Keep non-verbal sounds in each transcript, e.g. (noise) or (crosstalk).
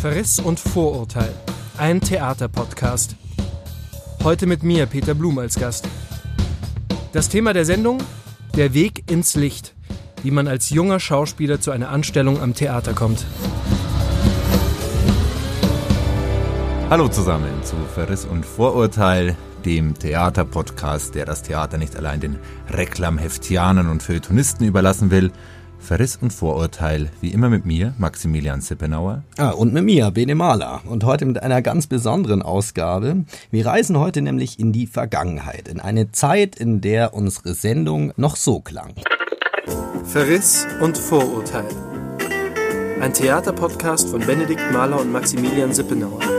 Verriss und Vorurteil. Ein Theaterpodcast. Heute mit mir, Peter Blum, als Gast. Das Thema der Sendung: Der Weg ins Licht. Wie man als junger Schauspieler zu einer Anstellung am Theater kommt. Hallo zusammen zu Verriss und Vorurteil, dem Theaterpodcast, der das Theater nicht allein den Reklamheftianern und Feuilletonisten überlassen will, Verriss und Vorurteil, wie immer mit mir, Maximilian Sippenauer. Ah, und mit mir, Bene Mahler. Und heute mit einer ganz besonderen Ausgabe. Wir reisen heute nämlich in die Vergangenheit, in eine Zeit, in der unsere Sendung noch so klang. Verriss und Vorurteil. Ein Theaterpodcast von Benedikt Mahler und Maximilian Sippenauer.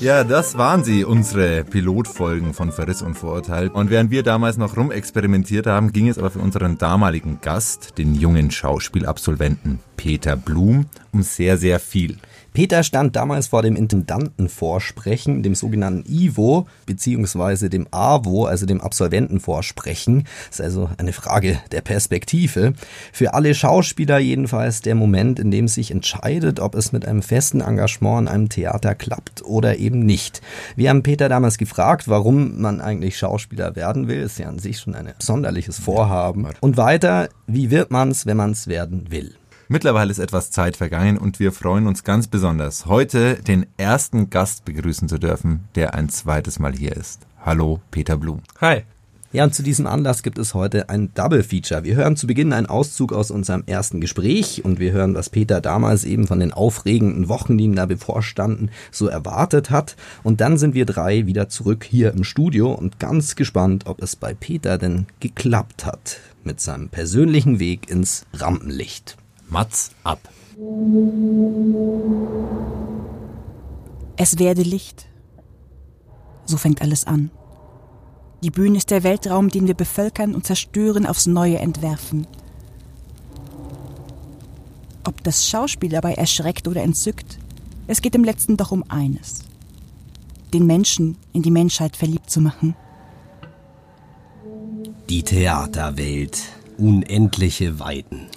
Ja, das waren sie, unsere Pilotfolgen von Verriss und Vorurteil. Und während wir damals noch rumexperimentiert haben, ging es aber für unseren damaligen Gast, den jungen Schauspielabsolventen Peter Blum, um sehr, sehr viel. Peter stand damals vor dem Intendantenvorsprechen, dem sogenannten IVO, beziehungsweise dem AVO, also dem Absolventenvorsprechen. Das ist also eine Frage der Perspektive. Für alle Schauspieler jedenfalls der Moment, in dem sich entscheidet, ob es mit einem festen Engagement in einem Theater klappt oder eben nicht. Wir haben Peter damals gefragt, warum man eigentlich Schauspieler werden will. Ist ja an sich schon ein sonderliches Vorhaben. Und weiter, wie wird man's, wenn man's werden will? Mittlerweile ist etwas Zeit vergangen und wir freuen uns ganz besonders, heute den ersten Gast begrüßen zu dürfen, der ein zweites Mal hier ist. Hallo, Peter Blum. Hi. Ja, und zu diesem Anlass gibt es heute ein Double Feature. Wir hören zu Beginn einen Auszug aus unserem ersten Gespräch und wir hören, was Peter damals eben von den aufregenden Wochen, die ihm da bevorstanden, so erwartet hat. Und dann sind wir drei wieder zurück hier im Studio und ganz gespannt, ob es bei Peter denn geklappt hat mit seinem persönlichen Weg ins Rampenlicht. Mats ab. Es werde Licht. So fängt alles an. Die Bühne ist der Weltraum, den wir bevölkern und zerstören, aufs Neue entwerfen. Ob das Schauspiel dabei erschreckt oder entzückt, es geht im letzten doch um eines. Den Menschen in die Menschheit verliebt zu machen. Die Theaterwelt. Unendliche Weiten.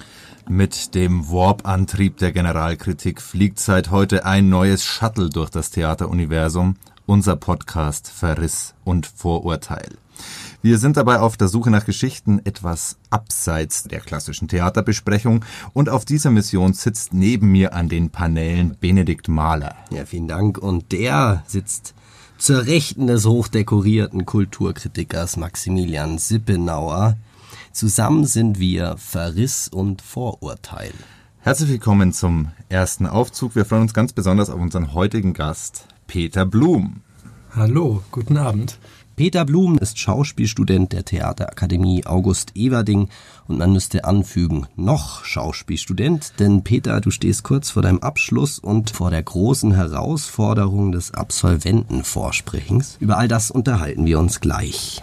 Mit dem Warp-Antrieb der Generalkritik fliegt seit heute ein neues Shuttle durch das Theateruniversum, unser Podcast Verriss und Vorurteil. Wir sind dabei auf der Suche nach Geschichten etwas abseits der klassischen Theaterbesprechung und auf dieser Mission sitzt neben mir an den Paneelen Benedikt Mahler. Ja, vielen Dank. Und der sitzt zur Rechten des hochdekorierten Kulturkritikers Maximilian Sippenauer. Zusammen sind wir Verriss und Vorurteil. Herzlich willkommen zum ersten Aufzug. Wir freuen uns ganz besonders auf unseren heutigen Gast, Peter Blum. Hallo, guten Abend. Peter Blum ist Schauspielstudent der Theaterakademie August Everding und man müsste anfügen, noch Schauspielstudent, denn Peter, du stehst kurz vor deinem Abschluss und vor der großen Herausforderung des Absolventenvorsprechens. Über all das unterhalten wir uns gleich.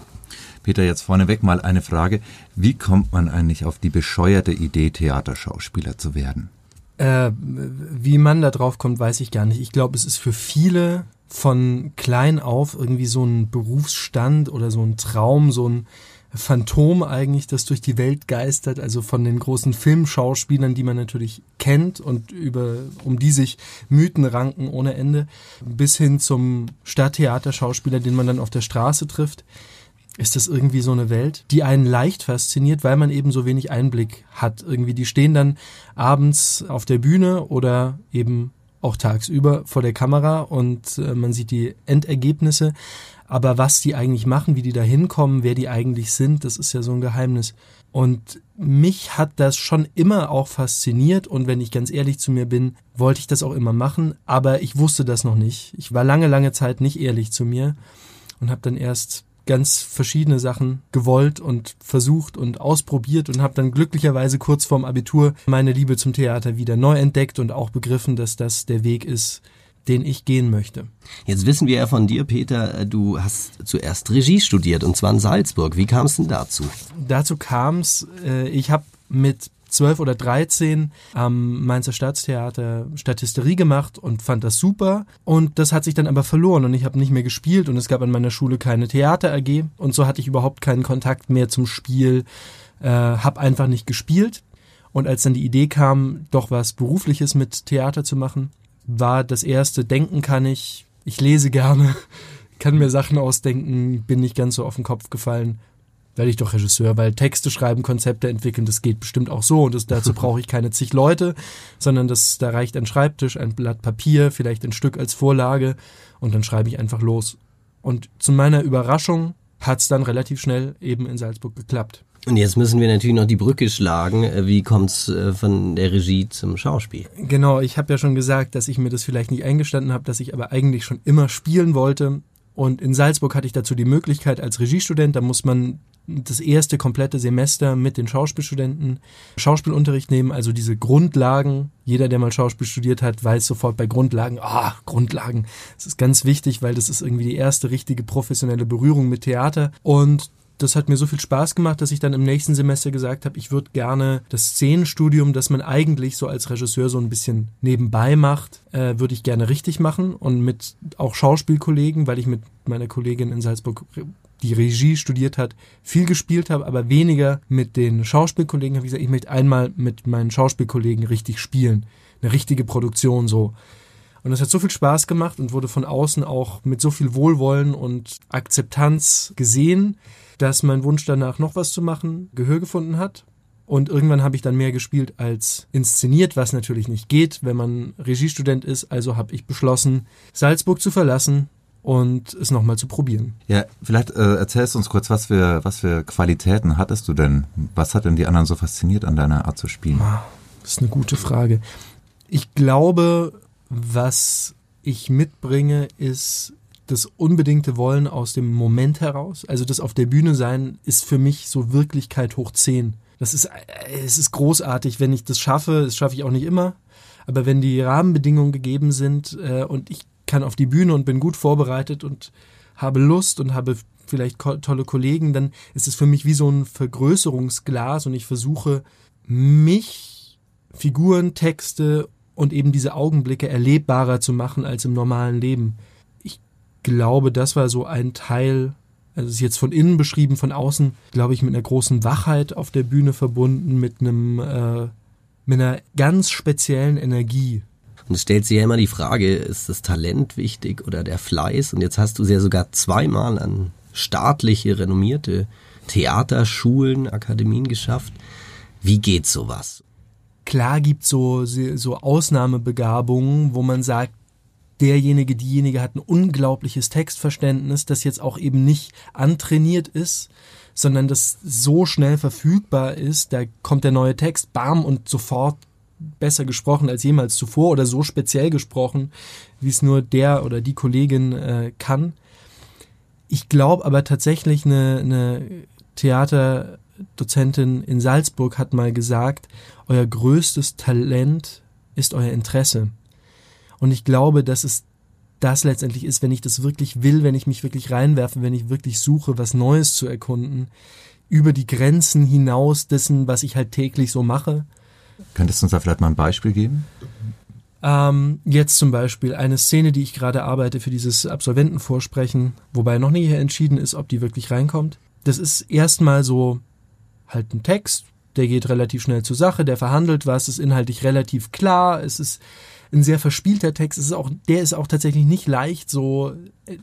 Peter, jetzt vorneweg mal eine Frage. Wie kommt man eigentlich auf die bescheuerte Idee, Theaterschauspieler zu werden? Äh, wie man da drauf kommt, weiß ich gar nicht. Ich glaube, es ist für viele von klein auf irgendwie so ein Berufsstand oder so ein Traum, so ein Phantom eigentlich, das durch die Welt geistert, also von den großen Filmschauspielern, die man natürlich kennt und über, um die sich Mythen ranken ohne Ende, bis hin zum Stadttheaterschauspieler, den man dann auf der Straße trifft ist das irgendwie so eine Welt, die einen leicht fasziniert, weil man eben so wenig Einblick hat. Irgendwie, die stehen dann abends auf der Bühne oder eben auch tagsüber vor der Kamera und äh, man sieht die Endergebnisse. Aber was die eigentlich machen, wie die da hinkommen, wer die eigentlich sind, das ist ja so ein Geheimnis. Und mich hat das schon immer auch fasziniert und wenn ich ganz ehrlich zu mir bin, wollte ich das auch immer machen, aber ich wusste das noch nicht. Ich war lange, lange Zeit nicht ehrlich zu mir und habe dann erst ganz verschiedene Sachen gewollt und versucht und ausprobiert und habe dann glücklicherweise kurz vorm Abitur meine Liebe zum Theater wieder neu entdeckt und auch begriffen, dass das der Weg ist, den ich gehen möchte. Jetzt wissen wir ja von dir, Peter, du hast zuerst Regie studiert und zwar in Salzburg. Wie kam es denn dazu? Dazu kam es, äh, ich habe mit zwölf oder dreizehn am Mainzer Staatstheater Statisterie gemacht und fand das super. Und das hat sich dann aber verloren und ich habe nicht mehr gespielt und es gab an meiner Schule keine Theater AG und so hatte ich überhaupt keinen Kontakt mehr zum Spiel, äh, habe einfach nicht gespielt. Und als dann die Idee kam, doch was Berufliches mit Theater zu machen, war das erste, denken kann ich, ich lese gerne, (laughs) kann mir Sachen ausdenken, bin nicht ganz so auf den Kopf gefallen werde ich doch Regisseur, weil Texte schreiben, Konzepte entwickeln, das geht bestimmt auch so und das, dazu brauche ich keine zig Leute, sondern das, da reicht ein Schreibtisch, ein Blatt Papier, vielleicht ein Stück als Vorlage und dann schreibe ich einfach los. Und zu meiner Überraschung hat es dann relativ schnell eben in Salzburg geklappt. Und jetzt müssen wir natürlich noch die Brücke schlagen. Wie kommt's äh, von der Regie zum Schauspiel? Genau, ich habe ja schon gesagt, dass ich mir das vielleicht nicht eingestanden habe, dass ich aber eigentlich schon immer spielen wollte. Und in Salzburg hatte ich dazu die Möglichkeit als Regiestudent, da muss man das erste komplette Semester mit den Schauspielstudenten Schauspielunterricht nehmen, also diese Grundlagen. Jeder, der mal Schauspiel studiert hat, weiß sofort bei Grundlagen, ah, Grundlagen. Das ist ganz wichtig, weil das ist irgendwie die erste richtige professionelle Berührung mit Theater. Und das hat mir so viel Spaß gemacht, dass ich dann im nächsten Semester gesagt habe, ich würde gerne das Szenenstudium, das man eigentlich so als Regisseur so ein bisschen nebenbei macht, äh, würde ich gerne richtig machen und mit auch Schauspielkollegen, weil ich mit meiner Kollegin in Salzburg die Regie studiert hat, viel gespielt habe, aber weniger mit den Schauspielkollegen. Habe ich gesagt, ich möchte einmal mit meinen Schauspielkollegen richtig spielen, eine richtige Produktion so. Und das hat so viel Spaß gemacht und wurde von außen auch mit so viel Wohlwollen und Akzeptanz gesehen, dass mein Wunsch danach noch was zu machen Gehör gefunden hat. Und irgendwann habe ich dann mehr gespielt als inszeniert, was natürlich nicht geht, wenn man Regiestudent ist. Also habe ich beschlossen, Salzburg zu verlassen und es nochmal zu probieren. Ja, vielleicht äh, erzählst du uns kurz, was für, was für Qualitäten hattest du denn? Was hat denn die anderen so fasziniert an deiner Art zu spielen? Ah, das ist eine gute Frage. Ich glaube, was ich mitbringe, ist das unbedingte Wollen aus dem Moment heraus. Also das auf der Bühne sein ist für mich so Wirklichkeit hoch 10. Das ist, es ist großartig, wenn ich das schaffe. Das schaffe ich auch nicht immer. Aber wenn die Rahmenbedingungen gegeben sind äh, und ich kann auf die Bühne und bin gut vorbereitet und habe Lust und habe vielleicht tolle Kollegen, dann ist es für mich wie so ein Vergrößerungsglas und ich versuche mich, Figuren, Texte und eben diese Augenblicke erlebbarer zu machen als im normalen Leben. Ich glaube, das war so ein Teil, also es ist jetzt von innen beschrieben, von außen, glaube ich, mit einer großen Wachheit auf der Bühne verbunden, mit einem, äh, mit einer ganz speziellen Energie, es stellt sich ja immer die Frage, ist das Talent wichtig oder der Fleiß? Und jetzt hast du ja sogar zweimal an staatliche, renommierte Theaterschulen, Akademien geschafft. Wie geht sowas? Klar gibt so so Ausnahmebegabungen, wo man sagt, derjenige, diejenige hat ein unglaubliches Textverständnis, das jetzt auch eben nicht antrainiert ist, sondern das so schnell verfügbar ist, da kommt der neue Text, bam, und sofort besser gesprochen als jemals zuvor oder so speziell gesprochen, wie es nur der oder die Kollegin äh, kann. Ich glaube aber tatsächlich, eine, eine Theaterdozentin in Salzburg hat mal gesagt, euer größtes Talent ist euer Interesse. Und ich glaube, dass es das letztendlich ist, wenn ich das wirklich will, wenn ich mich wirklich reinwerfe, wenn ich wirklich suche, was Neues zu erkunden, über die Grenzen hinaus dessen, was ich halt täglich so mache Könntest du uns da vielleicht mal ein Beispiel geben? Ähm, jetzt zum Beispiel eine Szene, die ich gerade arbeite für dieses Absolventenvorsprechen, wobei noch nicht entschieden ist, ob die wirklich reinkommt. Das ist erstmal so halt ein Text, der geht relativ schnell zur Sache, der verhandelt was, ist inhaltlich relativ klar, es ist ein sehr verspielter Text. Es ist auch, der ist auch tatsächlich nicht leicht so,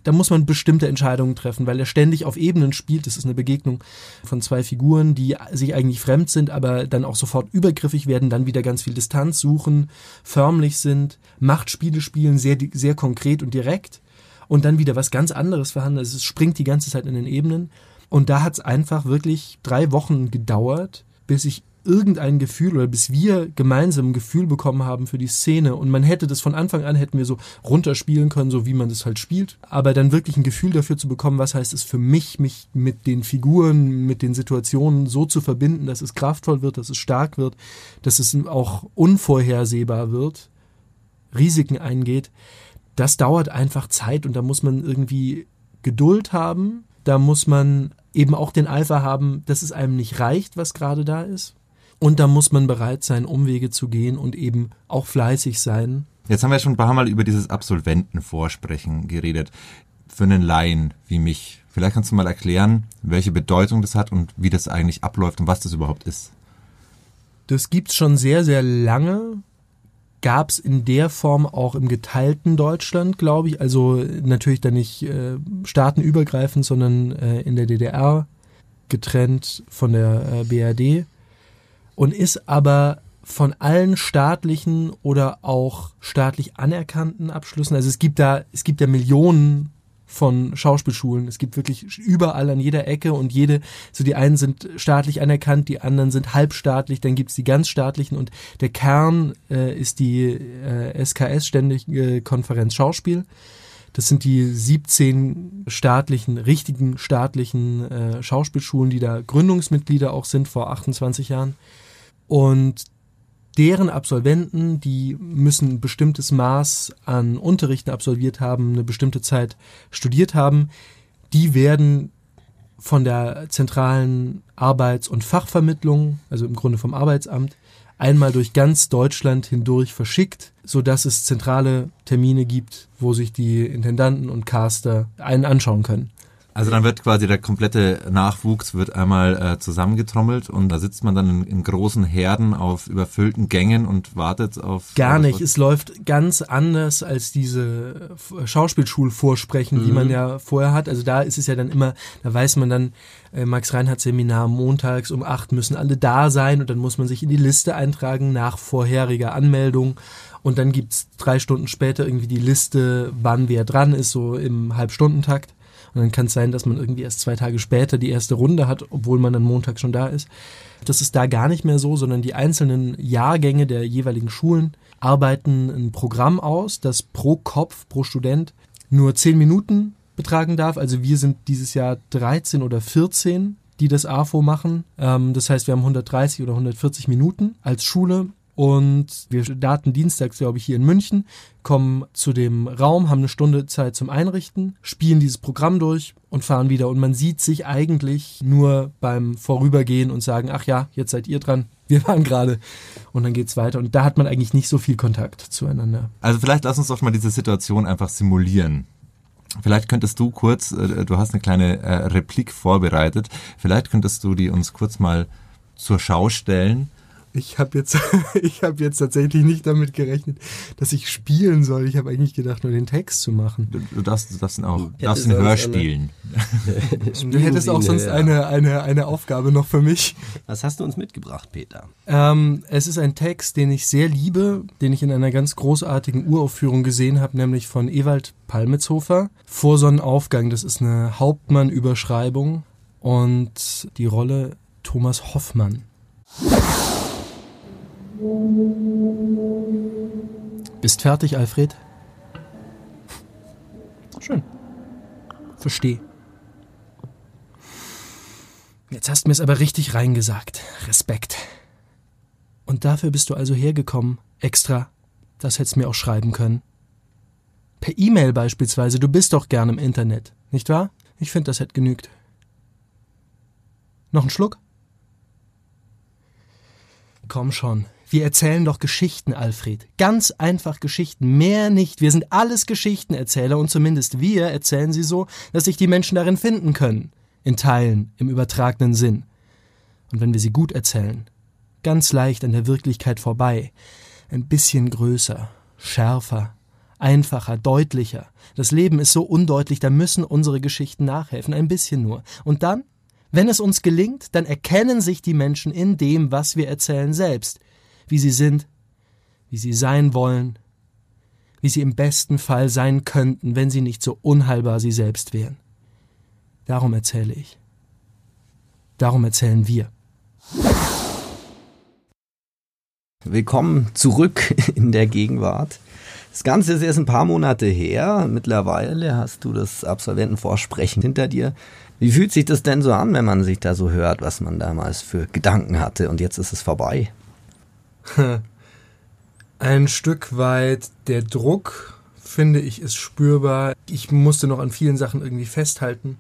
da muss man bestimmte Entscheidungen treffen, weil er ständig auf Ebenen spielt. Das ist eine Begegnung von zwei Figuren, die sich eigentlich fremd sind, aber dann auch sofort übergriffig werden, dann wieder ganz viel Distanz suchen, förmlich sind, Machtspiele spielen, sehr, sehr konkret und direkt und dann wieder was ganz anderes verhandeln. Also es springt die ganze Zeit in den Ebenen. Und da hat es einfach wirklich drei Wochen gedauert, bis ich irgendein Gefühl oder bis wir gemeinsam ein Gefühl bekommen haben für die Szene. Und man hätte das von Anfang an hätten wir so runterspielen können, so wie man das halt spielt, aber dann wirklich ein Gefühl dafür zu bekommen, was heißt es für mich, mich mit den Figuren, mit den Situationen so zu verbinden, dass es kraftvoll wird, dass es stark wird, dass es auch unvorhersehbar wird, Risiken eingeht, das dauert einfach Zeit und da muss man irgendwie Geduld haben, da muss man eben auch den Eifer haben, dass es einem nicht reicht, was gerade da ist. Und da muss man bereit sein, Umwege zu gehen und eben auch fleißig sein. Jetzt haben wir schon ein paar Mal über dieses Absolventenvorsprechen geredet. Für einen Laien wie mich. Vielleicht kannst du mal erklären, welche Bedeutung das hat und wie das eigentlich abläuft und was das überhaupt ist. Das gibt's schon sehr, sehr lange. Gab's in der Form auch im geteilten Deutschland, glaube ich. Also natürlich dann nicht äh, staatenübergreifend, sondern äh, in der DDR getrennt von der äh, BRD. Und ist aber von allen staatlichen oder auch staatlich anerkannten Abschlüssen. Also es gibt da, es gibt ja Millionen von Schauspielschulen. Es gibt wirklich überall an jeder Ecke und jede, so die einen sind staatlich anerkannt, die anderen sind halbstaatlich, dann gibt's die ganz staatlichen und der Kern äh, ist die äh, SKS, Ständige Konferenz Schauspiel. Das sind die 17 staatlichen, richtigen staatlichen äh, Schauspielschulen, die da Gründungsmitglieder auch sind vor 28 Jahren. Und deren Absolventen, die müssen ein bestimmtes Maß an Unterrichten absolviert haben, eine bestimmte Zeit studiert haben, die werden von der zentralen Arbeits- und Fachvermittlung, also im Grunde vom Arbeitsamt, einmal durch ganz Deutschland hindurch verschickt, so dass es zentrale Termine gibt, wo sich die Intendanten und Caster einen anschauen können. Also dann wird quasi der komplette Nachwuchs wird einmal äh, zusammengetrommelt und da sitzt man dann in, in, großen Herden auf überfüllten Gängen und wartet auf. Gar nicht. Es läuft ganz anders als diese Schauspielschulvorsprechen, mhm. die man ja vorher hat. Also da ist es ja dann immer, da weiß man dann, äh, Max Reinhardt Seminar montags um acht müssen alle da sein und dann muss man sich in die Liste eintragen nach vorheriger Anmeldung. Und dann gibt's drei Stunden später irgendwie die Liste, wann wer dran ist, so im Halbstundentakt. Und dann kann es sein, dass man irgendwie erst zwei Tage später die erste Runde hat, obwohl man dann Montag schon da ist. Das ist da gar nicht mehr so, sondern die einzelnen Jahrgänge der jeweiligen Schulen arbeiten ein Programm aus, das pro Kopf, pro Student nur zehn Minuten betragen darf. Also wir sind dieses Jahr 13 oder 14, die das AFO machen. Ähm, das heißt, wir haben 130 oder 140 Minuten als Schule und wir starten dienstags, glaube ich, hier in München, kommen zu dem Raum, haben eine Stunde Zeit zum Einrichten, spielen dieses Programm durch und fahren wieder. Und man sieht sich eigentlich nur beim Vorübergehen und sagen, ach ja, jetzt seid ihr dran. (laughs) Wir waren gerade. Und dann geht's weiter. Und da hat man eigentlich nicht so viel Kontakt zueinander. Also vielleicht lass uns doch mal diese Situation einfach simulieren. Vielleicht könntest du kurz, äh, du hast eine kleine äh, Replik vorbereitet, vielleicht könntest du die uns kurz mal zur Schau stellen ich habe jetzt, (laughs) ich habe jetzt tatsächlich nicht damit gerechnet, dass ich spielen soll. Ich habe eigentlich gedacht, nur den Text zu machen. Du, du darfst, ihn auch, darfst ihn hörspielen. (laughs) du hättest auch sonst eine, eine, eine Aufgabe noch für mich. Was hast du uns mitgebracht, Peter? Ähm, es ist ein Text, den ich sehr liebe, den ich in einer ganz großartigen Uraufführung gesehen habe, nämlich von Ewald Palmitzhofer. Vor Sonnenaufgang, das ist eine Hauptmann-Überschreibung und die Rolle Thomas Hoffmann. Bist fertig, Alfred? Schön. Versteh. Jetzt hast du mir es aber richtig reingesagt. Respekt. Und dafür bist du also hergekommen, extra. Das hättest mir auch schreiben können. Per E-Mail beispielsweise, du bist doch gern im Internet, nicht wahr? Ich finde, das hätte genügt. Noch ein Schluck? Komm schon, wir erzählen doch Geschichten, Alfred. Ganz einfach Geschichten, mehr nicht. Wir sind alles Geschichtenerzähler und zumindest wir erzählen sie so, dass sich die Menschen darin finden können. In Teilen, im übertragenen Sinn. Und wenn wir sie gut erzählen, ganz leicht an der Wirklichkeit vorbei, ein bisschen größer, schärfer, einfacher, deutlicher. Das Leben ist so undeutlich, da müssen unsere Geschichten nachhelfen, ein bisschen nur. Und dann, wenn es uns gelingt, dann erkennen sich die Menschen in dem, was wir erzählen selbst wie sie sind, wie sie sein wollen, wie sie im besten Fall sein könnten, wenn sie nicht so unheilbar sie selbst wären. Darum erzähle ich. Darum erzählen wir. Willkommen zurück (laughs) in der Gegenwart. Das Ganze ist erst ein paar Monate her. Mittlerweile hast du das Absolventenvorsprechen hinter dir. Wie fühlt sich das denn so an, wenn man sich da so hört, was man damals für Gedanken hatte und jetzt ist es vorbei? (laughs) Ein Stück weit der Druck, finde ich, ist spürbar. Ich musste noch an vielen Sachen irgendwie festhalten.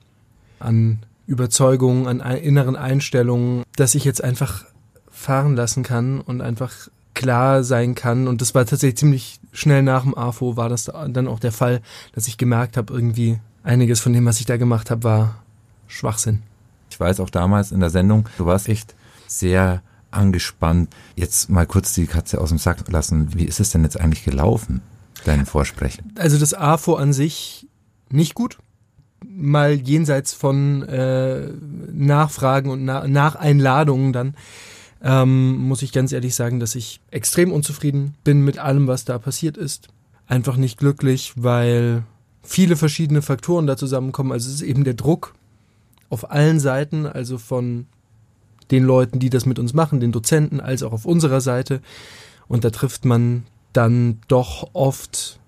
An Überzeugungen, an inneren Einstellungen, dass ich jetzt einfach fahren lassen kann und einfach klar sein kann. Und das war tatsächlich ziemlich schnell nach dem AFO war das dann auch der Fall, dass ich gemerkt habe, irgendwie einiges von dem, was ich da gemacht habe, war Schwachsinn. Ich weiß auch damals in der Sendung, du warst echt sehr angespannt. Jetzt mal kurz die Katze aus dem Sack lassen. Wie ist es denn jetzt eigentlich gelaufen, dein Vorsprechen? Also das AFO an sich nicht gut. Mal jenseits von äh, Nachfragen und Na Nacheinladungen dann ähm, muss ich ganz ehrlich sagen, dass ich extrem unzufrieden bin mit allem, was da passiert ist. Einfach nicht glücklich, weil viele verschiedene Faktoren da zusammenkommen. Also es ist eben der Druck auf allen Seiten, also von den Leuten, die das mit uns machen, den Dozenten, als auch auf unserer Seite. Und da trifft man dann doch oft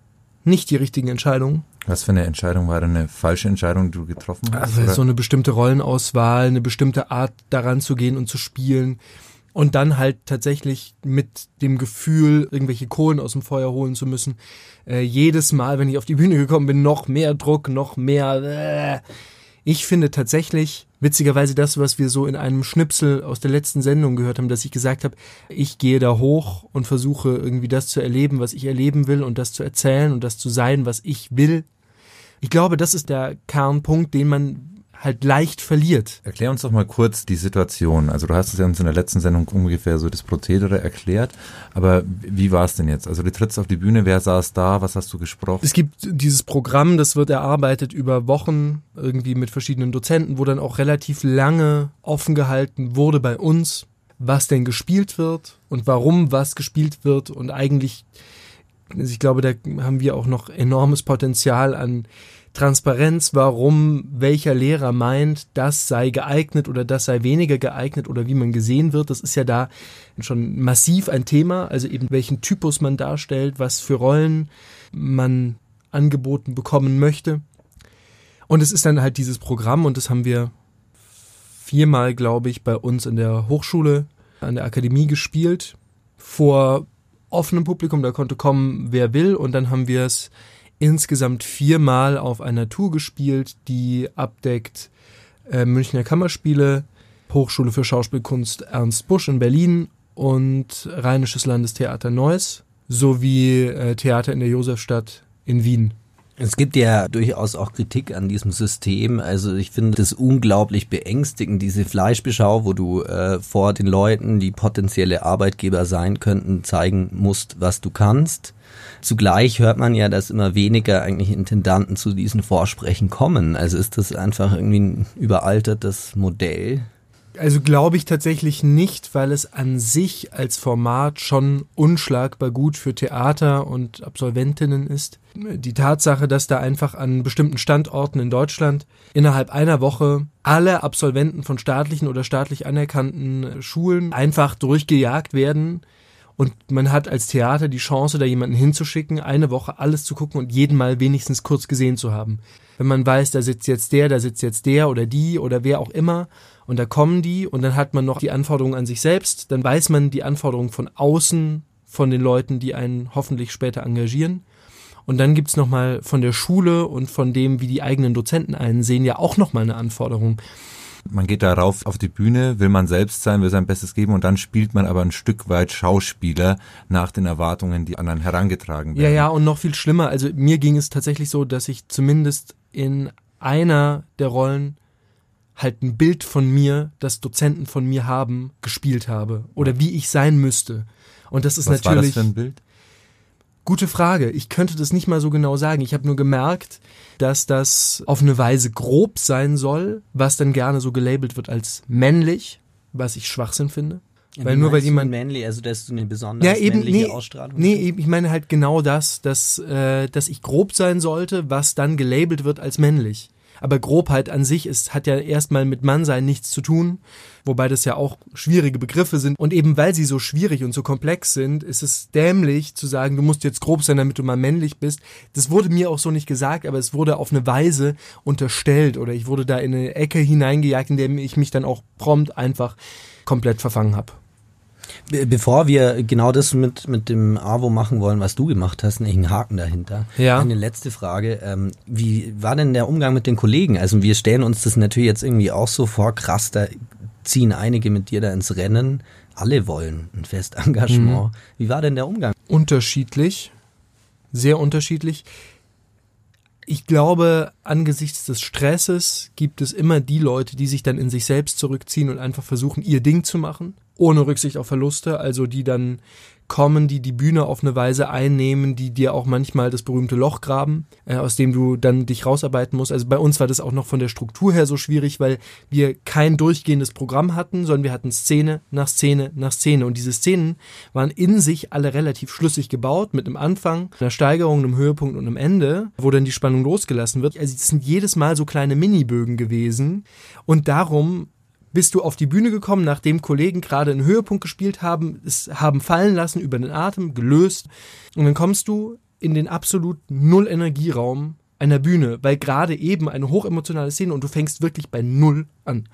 nicht die richtigen Entscheidungen. Was für eine Entscheidung war denn eine falsche Entscheidung, die du getroffen hast? Also oder? so eine bestimmte Rollenauswahl, eine bestimmte Art daran zu gehen und zu spielen. Und dann halt tatsächlich mit dem Gefühl, irgendwelche Kohlen aus dem Feuer holen zu müssen. Äh, jedes Mal, wenn ich auf die Bühne gekommen bin, noch mehr Druck, noch mehr. Äh. Ich finde tatsächlich, witzigerweise das, was wir so in einem Schnipsel aus der letzten Sendung gehört haben, dass ich gesagt habe, ich gehe da hoch und versuche irgendwie das zu erleben, was ich erleben will und das zu erzählen und das zu sein, was ich will. Ich glaube, das ist der Kernpunkt, den man halt leicht verliert. Erklär uns doch mal kurz die Situation. Also du hast es ja uns in der letzten Sendung ungefähr so das Prozedere erklärt, aber wie war es denn jetzt? Also du trittst auf die Bühne, wer saß da, was hast du gesprochen? Es gibt dieses Programm, das wird erarbeitet über Wochen, irgendwie mit verschiedenen Dozenten, wo dann auch relativ lange offen gehalten wurde bei uns, was denn gespielt wird und warum was gespielt wird und eigentlich, also ich glaube, da haben wir auch noch enormes Potenzial an Transparenz, warum welcher Lehrer meint, das sei geeignet oder das sei weniger geeignet oder wie man gesehen wird. Das ist ja da schon massiv ein Thema, also eben welchen Typus man darstellt, was für Rollen man angeboten bekommen möchte. Und es ist dann halt dieses Programm und das haben wir viermal, glaube ich, bei uns in der Hochschule, an der Akademie gespielt, vor offenem Publikum, da konnte kommen, wer will und dann haben wir es insgesamt viermal auf einer Tour gespielt, die abdeckt äh, Münchner Kammerspiele, Hochschule für Schauspielkunst Ernst Busch in Berlin und Rheinisches Landestheater Neuss sowie äh, Theater in der Josefstadt in Wien. Es gibt ja durchaus auch Kritik an diesem System. Also ich finde das unglaublich beängstigend, diese Fleischbeschau, wo du äh, vor den Leuten, die potenzielle Arbeitgeber sein könnten, zeigen musst, was du kannst. Zugleich hört man ja, dass immer weniger eigentlich Intendanten zu diesen Vorsprechen kommen. Also ist das einfach irgendwie ein überaltertes Modell? Also glaube ich tatsächlich nicht, weil es an sich als Format schon unschlagbar gut für Theater und Absolventinnen ist. Die Tatsache, dass da einfach an bestimmten Standorten in Deutschland innerhalb einer Woche alle Absolventen von staatlichen oder staatlich anerkannten Schulen einfach durchgejagt werden, und man hat als Theater die Chance, da jemanden hinzuschicken, eine Woche alles zu gucken und jeden Mal wenigstens kurz gesehen zu haben. Wenn man weiß, da sitzt jetzt der, da sitzt jetzt der oder die oder wer auch immer und da kommen die und dann hat man noch die Anforderungen an sich selbst, dann weiß man die Anforderungen von außen, von den Leuten, die einen hoffentlich später engagieren. Und dann gibt's nochmal von der Schule und von dem, wie die eigenen Dozenten einen sehen, ja auch nochmal eine Anforderung. Man geht da rauf auf die Bühne, will man selbst sein, will sein Bestes geben und dann spielt man aber ein Stück weit Schauspieler nach den Erwartungen, die anderen herangetragen werden. Ja, ja, und noch viel schlimmer. Also mir ging es tatsächlich so, dass ich zumindest in einer der Rollen halt ein Bild von mir, das Dozenten von mir haben, gespielt habe. Oder wie ich sein müsste. Und das ist Was natürlich. Was war das für ein Bild? Gute Frage. Ich könnte das nicht mal so genau sagen. Ich habe nur gemerkt, dass das auf eine Weise grob sein soll, was dann gerne so gelabelt wird als männlich, was ich Schwachsinn finde. Ja, weil nur weil jemand männlich, also dass du eine besonders ja, eben, männliche nee, Ausstrahlung Nee, eben, ich meine halt genau das, dass, äh, dass ich grob sein sollte, was dann gelabelt wird als männlich. Aber Grobheit an sich ist, hat ja erstmal mit Mannsein nichts zu tun, wobei das ja auch schwierige Begriffe sind. Und eben weil sie so schwierig und so komplex sind, ist es dämlich zu sagen, du musst jetzt grob sein, damit du mal männlich bist. Das wurde mir auch so nicht gesagt, aber es wurde auf eine Weise unterstellt oder ich wurde da in eine Ecke hineingejagt, in der ich mich dann auch prompt einfach komplett verfangen habe. Bevor wir genau das mit, mit dem AWO machen wollen, was du gemacht hast, nämlich einen Haken dahinter. Ja. Eine letzte Frage. Ähm, wie war denn der Umgang mit den Kollegen? Also wir stellen uns das natürlich jetzt irgendwie auch so vor, krass, da ziehen einige mit dir da ins Rennen. Alle wollen ein Festengagement. Mhm. Wie war denn der Umgang? Unterschiedlich. Sehr unterschiedlich. Ich glaube, angesichts des Stresses gibt es immer die Leute, die sich dann in sich selbst zurückziehen und einfach versuchen, ihr Ding zu machen ohne Rücksicht auf Verluste, also die dann kommen, die die Bühne auf eine Weise einnehmen, die dir auch manchmal das berühmte Loch graben, äh, aus dem du dann dich rausarbeiten musst. Also bei uns war das auch noch von der Struktur her so schwierig, weil wir kein durchgehendes Programm hatten, sondern wir hatten Szene nach Szene nach Szene. Und diese Szenen waren in sich alle relativ schlüssig gebaut, mit einem Anfang, einer Steigerung, einem Höhepunkt und einem Ende, wo dann die Spannung losgelassen wird. Also es sind jedes Mal so kleine Minibögen gewesen. Und darum bist du auf die Bühne gekommen, nachdem Kollegen gerade einen Höhepunkt gespielt haben, es haben fallen lassen über den Atem, gelöst. Und dann kommst du in den absolut Null Energieraum einer Bühne, weil gerade eben eine hochemotionale Szene und du fängst wirklich bei Null an.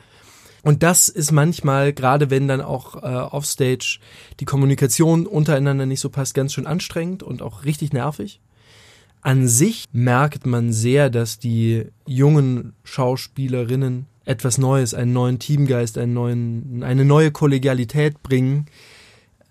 Und das ist manchmal, gerade wenn dann auch äh, offstage die Kommunikation untereinander nicht so passt, ganz schön anstrengend und auch richtig nervig. An sich merkt man sehr, dass die jungen Schauspielerinnen etwas Neues, einen neuen Teamgeist, einen neuen, eine neue Kollegialität bringen,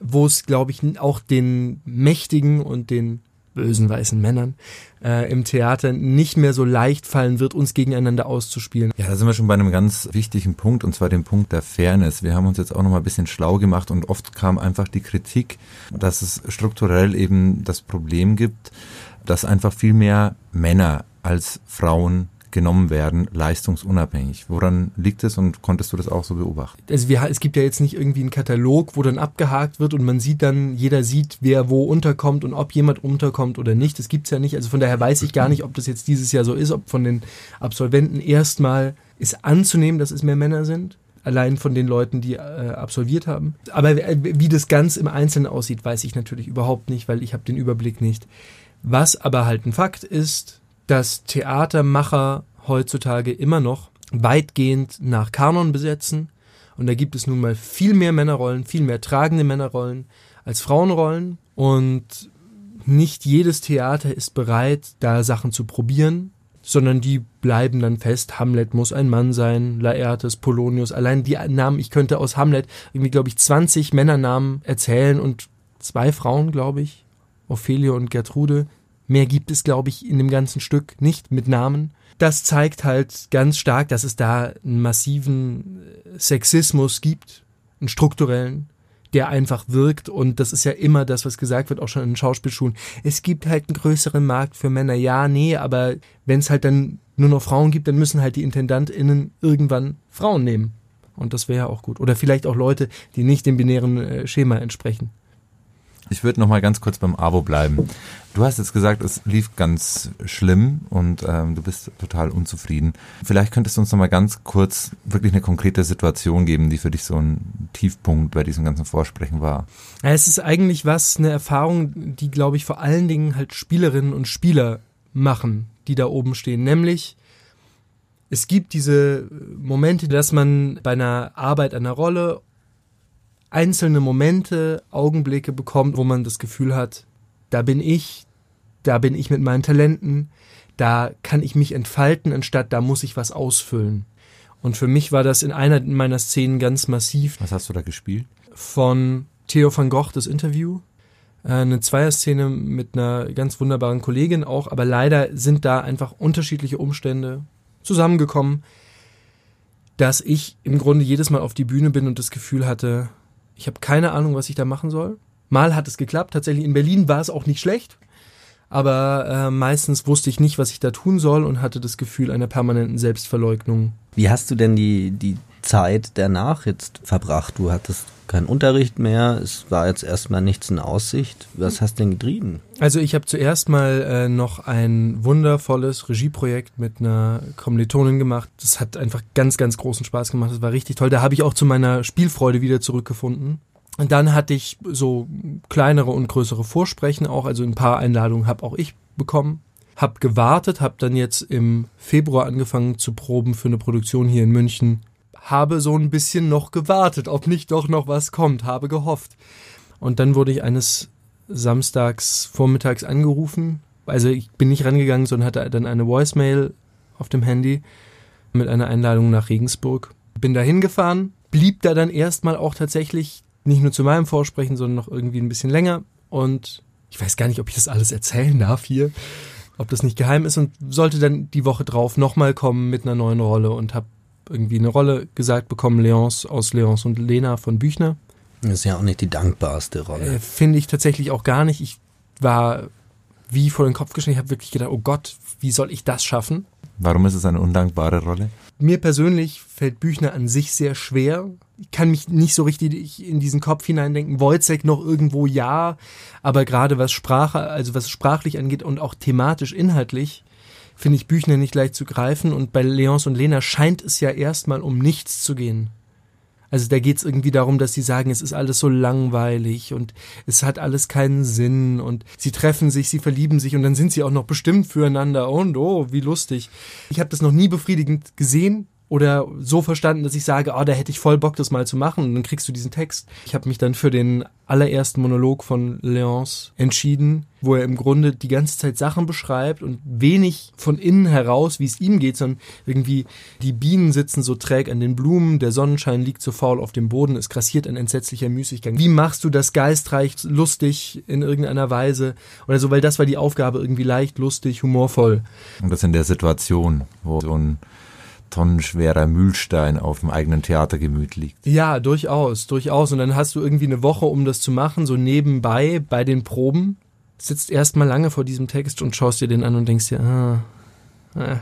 wo es, glaube ich, auch den mächtigen und den bösen weißen Männern äh, im Theater nicht mehr so leicht fallen wird, uns gegeneinander auszuspielen. Ja, da sind wir schon bei einem ganz wichtigen Punkt, und zwar dem Punkt der Fairness. Wir haben uns jetzt auch noch mal ein bisschen schlau gemacht und oft kam einfach die Kritik, dass es strukturell eben das Problem gibt, dass einfach viel mehr Männer als Frauen genommen werden, leistungsunabhängig. Woran liegt es und konntest du das auch so beobachten? Also wir, es gibt ja jetzt nicht irgendwie einen Katalog, wo dann abgehakt wird und man sieht dann, jeder sieht, wer wo unterkommt und ob jemand unterkommt oder nicht. Das gibt's ja nicht. Also von daher weiß ich gar nicht, ob das jetzt dieses Jahr so ist, ob von den Absolventen erstmal ist anzunehmen, dass es mehr Männer sind allein von den Leuten, die äh, absolviert haben. Aber wie das ganz im Einzelnen aussieht, weiß ich natürlich überhaupt nicht, weil ich habe den Überblick nicht. Was aber halt ein Fakt ist, dass Theatermacher heutzutage immer noch weitgehend nach Kanon besetzen. Und da gibt es nun mal viel mehr Männerrollen, viel mehr tragende Männerrollen als Frauenrollen. Und nicht jedes Theater ist bereit, da Sachen zu probieren, sondern die bleiben dann fest. Hamlet muss ein Mann sein, Laertes, Polonius, allein die Namen, ich könnte aus Hamlet irgendwie, glaube ich, 20 Männernamen erzählen und zwei Frauen, glaube ich, Ophelia und Gertrude, Mehr gibt es, glaube ich, in dem ganzen Stück nicht mit Namen. Das zeigt halt ganz stark, dass es da einen massiven äh, Sexismus gibt, einen strukturellen, der einfach wirkt. Und das ist ja immer das, was gesagt wird, auch schon in Schauspielschulen. Es gibt halt einen größeren Markt für Männer. Ja, nee, aber wenn es halt dann nur noch Frauen gibt, dann müssen halt die IntendantInnen irgendwann Frauen nehmen. Und das wäre ja auch gut. Oder vielleicht auch Leute, die nicht dem binären äh, Schema entsprechen. Ich würde noch mal ganz kurz beim AWO bleiben. Du hast jetzt gesagt, es lief ganz schlimm und ähm, du bist total unzufrieden. Vielleicht könntest du uns noch mal ganz kurz wirklich eine konkrete Situation geben, die für dich so ein Tiefpunkt bei diesem ganzen Vorsprechen war. Ja, es ist eigentlich was, eine Erfahrung, die, glaube ich, vor allen Dingen halt Spielerinnen und Spieler machen, die da oben stehen. Nämlich, es gibt diese Momente, dass man bei einer Arbeit an einer Rolle einzelne Momente, Augenblicke bekommt, wo man das Gefühl hat, da bin ich, da bin ich mit meinen Talenten, da kann ich mich entfalten, anstatt da muss ich was ausfüllen. Und für mich war das in einer meiner Szenen ganz massiv. Was hast du da gespielt? Von Theo van Gogh, das Interview. Äh, eine Zweierszene mit einer ganz wunderbaren Kollegin auch, aber leider sind da einfach unterschiedliche Umstände zusammengekommen, dass ich im Grunde jedes Mal auf die Bühne bin und das Gefühl hatte, ich habe keine Ahnung, was ich da machen soll. Mal hat es geklappt. Tatsächlich in Berlin war es auch nicht schlecht. Aber äh, meistens wusste ich nicht, was ich da tun soll und hatte das Gefühl einer permanenten Selbstverleugnung. Wie hast du denn die, die Zeit danach jetzt verbracht? Du hattest keinen Unterricht mehr, es war jetzt erstmal nichts in Aussicht. Was hast denn getrieben? Also ich habe zuerst mal äh, noch ein wundervolles Regieprojekt mit einer Kommilitonin gemacht. Das hat einfach ganz, ganz großen Spaß gemacht. Das war richtig toll. Da habe ich auch zu meiner Spielfreude wieder zurückgefunden. Und dann hatte ich so kleinere und größere Vorsprechen auch, also ein paar Einladungen habe auch ich bekommen. Hab gewartet, hab dann jetzt im Februar angefangen zu proben für eine Produktion hier in München habe so ein bisschen noch gewartet, ob nicht doch noch was kommt, habe gehofft. Und dann wurde ich eines Samstags vormittags angerufen. Also ich bin nicht rangegangen, sondern hatte dann eine Voicemail auf dem Handy mit einer Einladung nach Regensburg. Bin da hingefahren, blieb da dann erstmal auch tatsächlich nicht nur zu meinem Vorsprechen, sondern noch irgendwie ein bisschen länger. Und ich weiß gar nicht, ob ich das alles erzählen darf hier, ob das nicht geheim ist und sollte dann die Woche drauf nochmal kommen mit einer neuen Rolle und habe irgendwie eine Rolle gesagt bekommen, Leons aus Leons und Lena von Büchner. Das ist ja auch nicht die dankbarste Rolle. Äh, Finde ich tatsächlich auch gar nicht. Ich war wie vor den Kopf geschnitten. Ich habe wirklich gedacht, oh Gott, wie soll ich das schaffen? Warum ist es eine undankbare Rolle? Mir persönlich fällt Büchner an sich sehr schwer. Ich kann mich nicht so richtig in diesen Kopf hineindenken. Wojcek noch irgendwo ja, aber gerade was Sprache, also was sprachlich angeht und auch thematisch inhaltlich, finde ich Büchner nicht leicht zu greifen. Und bei Leons und Lena scheint es ja erstmal um nichts zu gehen. Also da geht es irgendwie darum, dass sie sagen, es ist alles so langweilig und es hat alles keinen Sinn und sie treffen sich, sie verlieben sich und dann sind sie auch noch bestimmt füreinander und oh, wie lustig. Ich habe das noch nie befriedigend gesehen, oder so verstanden, dass ich sage, oh, da hätte ich voll Bock, das mal zu machen. Und dann kriegst du diesen Text. Ich habe mich dann für den allerersten Monolog von Leonce entschieden, wo er im Grunde die ganze Zeit Sachen beschreibt und wenig von innen heraus, wie es ihm geht, sondern irgendwie die Bienen sitzen so träg an den Blumen, der Sonnenschein liegt so faul auf dem Boden, es grassiert ein entsetzlicher Müßiggang. Wie machst du das geistreich, lustig in irgendeiner Weise oder so, weil das war die Aufgabe irgendwie leicht, lustig, humorvoll. Und das in der Situation, wo so ein tonnenschwerer Mühlstein auf dem eigenen Theatergemüt liegt. Ja, durchaus, durchaus. Und dann hast du irgendwie eine Woche, um das zu machen, so nebenbei bei den Proben. Sitzt erstmal lange vor diesem Text und schaust dir den an und denkst dir, ah, ah,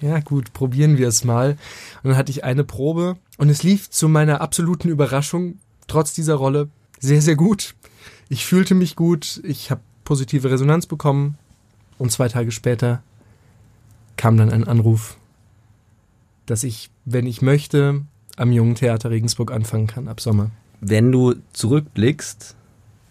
ja gut, probieren wir es mal. Und dann hatte ich eine Probe und es lief zu meiner absoluten Überraschung, trotz dieser Rolle, sehr, sehr gut. Ich fühlte mich gut, ich habe positive Resonanz bekommen und zwei Tage später kam dann ein Anruf dass ich, wenn ich möchte, am Jungen Theater Regensburg anfangen kann ab Sommer. Wenn du zurückblickst,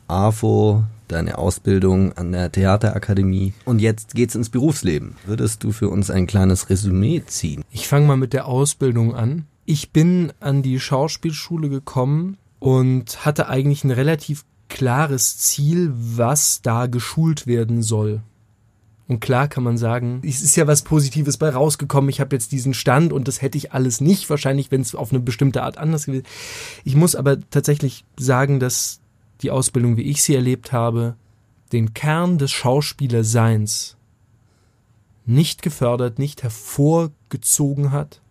AFO, deine Ausbildung an der Theaterakademie und jetzt geht's ins Berufsleben. Würdest du für uns ein kleines Resümee ziehen? Ich fange mal mit der Ausbildung an. Ich bin an die Schauspielschule gekommen und hatte eigentlich ein relativ klares Ziel, was da geschult werden soll. Und klar kann man sagen, es ist ja was Positives bei rausgekommen. Ich habe jetzt diesen Stand und das hätte ich alles nicht, wahrscheinlich, wenn es auf eine bestimmte Art anders gewesen. Ich muss aber tatsächlich sagen, dass die Ausbildung, wie ich sie erlebt habe, den Kern des Schauspielerseins nicht gefördert, nicht hervorgezogen hat,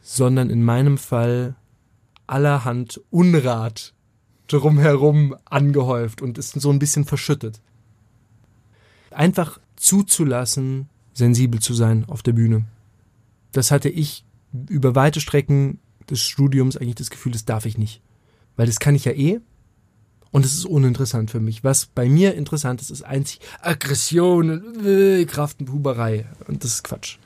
sondern in meinem Fall allerhand Unrat drumherum angehäuft und ist so ein bisschen verschüttet einfach zuzulassen, sensibel zu sein auf der Bühne. Das hatte ich über weite Strecken des Studiums eigentlich das Gefühl, das darf ich nicht. Weil das kann ich ja eh. Und es ist uninteressant für mich. Was bei mir interessant ist, ist einzig Aggression, äh, Kraft und Huberei. Und das ist Quatsch.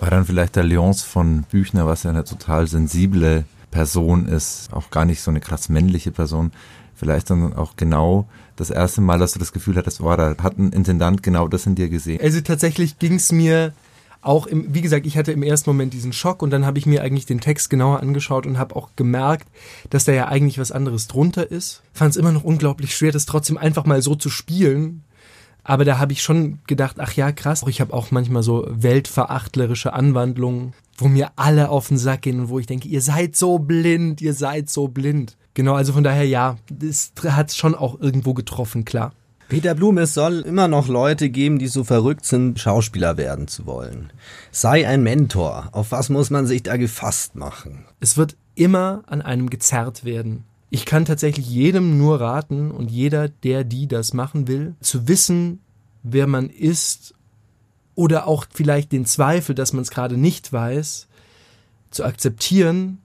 War dann vielleicht der Lyons von Büchner, was ja eine total sensible Person ist, auch gar nicht so eine krass männliche Person, vielleicht dann auch genau das erste Mal, dass du das Gefühl hattest, oh, da hat ein Intendant genau das in dir gesehen? Also tatsächlich ging es mir auch, im, wie gesagt, ich hatte im ersten Moment diesen Schock und dann habe ich mir eigentlich den Text genauer angeschaut und habe auch gemerkt, dass da ja eigentlich was anderes drunter ist. Fand es immer noch unglaublich schwer, das trotzdem einfach mal so zu spielen. Aber da habe ich schon gedacht, ach ja, krass. Ich habe auch manchmal so weltverachtlerische Anwandlungen, wo mir alle auf den Sack gehen und wo ich denke, ihr seid so blind, ihr seid so blind. Genau, also von daher ja, das hat schon auch irgendwo getroffen, klar. Peter Blum, es soll immer noch Leute geben, die so verrückt sind, Schauspieler werden zu wollen. Sei ein Mentor. Auf was muss man sich da gefasst machen? Es wird immer an einem gezerrt werden. Ich kann tatsächlich jedem nur raten und jeder, der die das machen will, zu wissen, wer man ist oder auch vielleicht den Zweifel, dass man es gerade nicht weiß, zu akzeptieren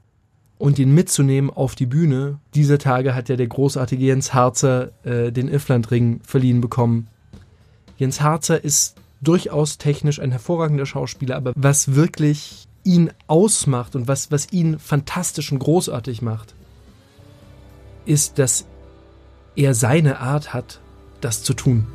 und ihn mitzunehmen auf die Bühne. Dieser Tage hat ja der großartige Jens Harzer äh, den Iflandring verliehen bekommen. Jens Harzer ist durchaus technisch ein hervorragender Schauspieler, aber was wirklich ihn ausmacht und was, was ihn fantastisch und großartig macht, ist, dass er seine Art hat, das zu tun.